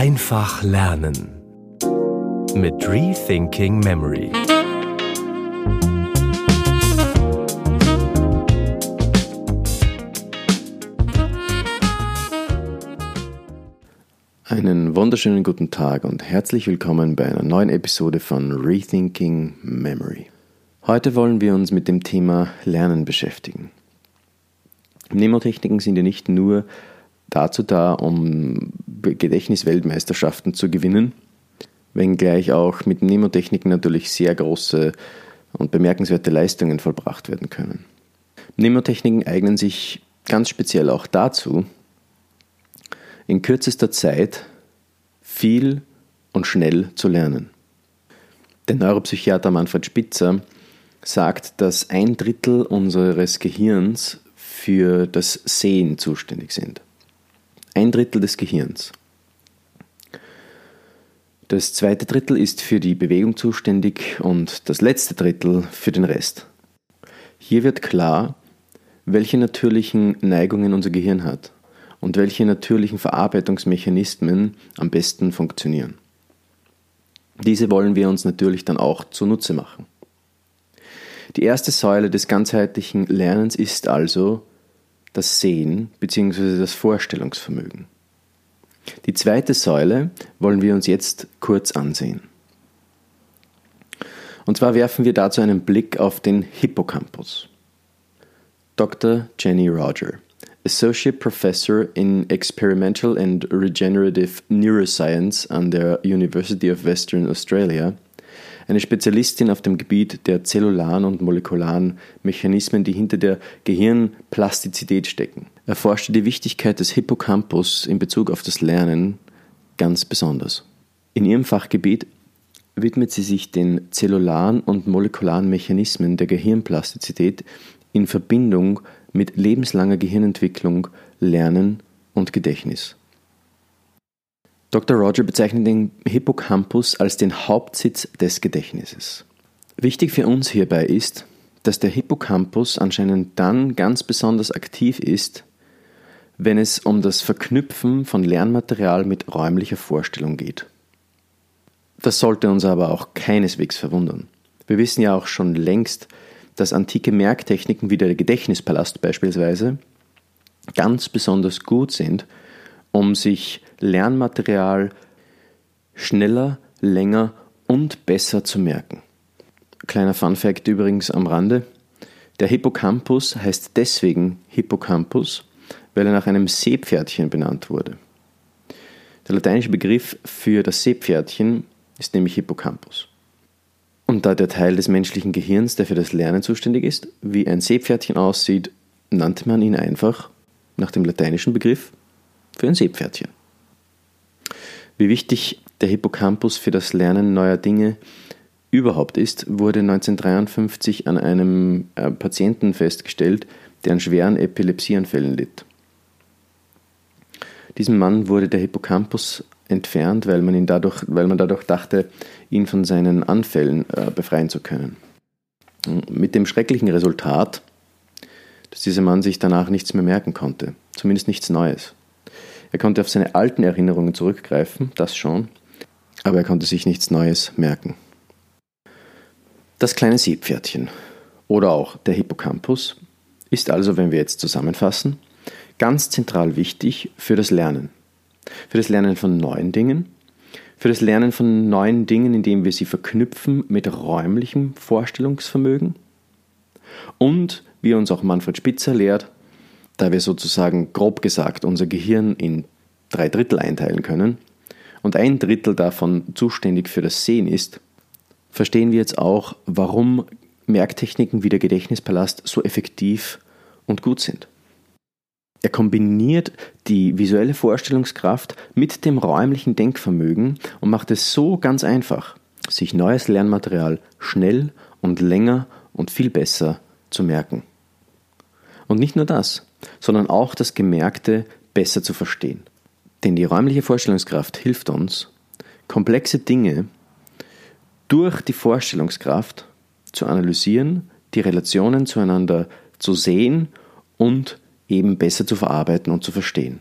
Einfach lernen mit Rethinking Memory. Einen wunderschönen guten Tag und herzlich willkommen bei einer neuen Episode von Rethinking Memory. Heute wollen wir uns mit dem Thema Lernen beschäftigen. Mnemotechniken sind ja nicht nur dazu da, um Gedächtnisweltmeisterschaften zu gewinnen, wenngleich auch mit Mnemotechniken natürlich sehr große und bemerkenswerte Leistungen vollbracht werden können. Mnemotechniken eignen sich ganz speziell auch dazu, in kürzester Zeit viel und schnell zu lernen. Der Neuropsychiater Manfred Spitzer sagt, dass ein Drittel unseres Gehirns für das Sehen zuständig sind. Ein Drittel des Gehirns. Das zweite Drittel ist für die Bewegung zuständig und das letzte Drittel für den Rest. Hier wird klar, welche natürlichen Neigungen unser Gehirn hat und welche natürlichen Verarbeitungsmechanismen am besten funktionieren. Diese wollen wir uns natürlich dann auch zunutze machen. Die erste Säule des ganzheitlichen Lernens ist also das Sehen bzw. das Vorstellungsvermögen. Die zweite Säule wollen wir uns jetzt kurz ansehen. Und zwar werfen wir dazu einen Blick auf den Hippocampus. Dr. Jenny Roger, Associate Professor in Experimental and Regenerative Neuroscience an der University of Western Australia, eine Spezialistin auf dem Gebiet der zellularen und molekularen Mechanismen, die hinter der Gehirnplastizität stecken. Erforschte die Wichtigkeit des Hippocampus in Bezug auf das Lernen ganz besonders. In ihrem Fachgebiet widmet sie sich den zellularen und molekularen Mechanismen der Gehirnplastizität in Verbindung mit lebenslanger Gehirnentwicklung, Lernen und Gedächtnis. Dr. Roger bezeichnet den Hippocampus als den Hauptsitz des Gedächtnisses. Wichtig für uns hierbei ist, dass der Hippocampus anscheinend dann ganz besonders aktiv ist, wenn es um das Verknüpfen von Lernmaterial mit räumlicher Vorstellung geht. Das sollte uns aber auch keineswegs verwundern. Wir wissen ja auch schon längst, dass antike Merktechniken wie der Gedächtnispalast beispielsweise ganz besonders gut sind, um sich Lernmaterial schneller, länger und besser zu merken. Kleiner Fun fact übrigens am Rande. Der Hippocampus heißt deswegen Hippocampus, weil er nach einem Seepferdchen benannt wurde. Der lateinische Begriff für das Seepferdchen ist nämlich Hippocampus. Und da der Teil des menschlichen Gehirns, der für das Lernen zuständig ist, wie ein Seepferdchen aussieht, nannte man ihn einfach nach dem lateinischen Begriff für ein Seepferdchen. Wie wichtig der Hippocampus für das Lernen neuer Dinge überhaupt ist, wurde 1953 an einem äh, Patienten festgestellt, der an schweren Epilepsieanfällen litt. Diesem Mann wurde der Hippocampus entfernt, weil man, ihn dadurch, weil man dadurch dachte, ihn von seinen Anfällen äh, befreien zu können. Mit dem schrecklichen Resultat, dass dieser Mann sich danach nichts mehr merken konnte, zumindest nichts Neues. Er konnte auf seine alten Erinnerungen zurückgreifen, das schon, aber er konnte sich nichts Neues merken. Das kleine Seepferdchen oder auch der Hippocampus ist also, wenn wir jetzt zusammenfassen, ganz zentral wichtig für das Lernen. Für das Lernen von neuen Dingen, für das Lernen von neuen Dingen, indem wir sie verknüpfen mit räumlichem Vorstellungsvermögen und, wie uns auch Manfred Spitzer lehrt, da wir sozusagen grob gesagt unser Gehirn in drei Drittel einteilen können und ein Drittel davon zuständig für das Sehen ist, verstehen wir jetzt auch, warum Merktechniken wie der Gedächtnispalast so effektiv und gut sind. Er kombiniert die visuelle Vorstellungskraft mit dem räumlichen Denkvermögen und macht es so ganz einfach, sich neues Lernmaterial schnell und länger und viel besser zu merken. Und nicht nur das, sondern auch das Gemerkte besser zu verstehen. Denn die räumliche Vorstellungskraft hilft uns, komplexe Dinge durch die Vorstellungskraft zu analysieren, die Relationen zueinander zu sehen und eben besser zu verarbeiten und zu verstehen.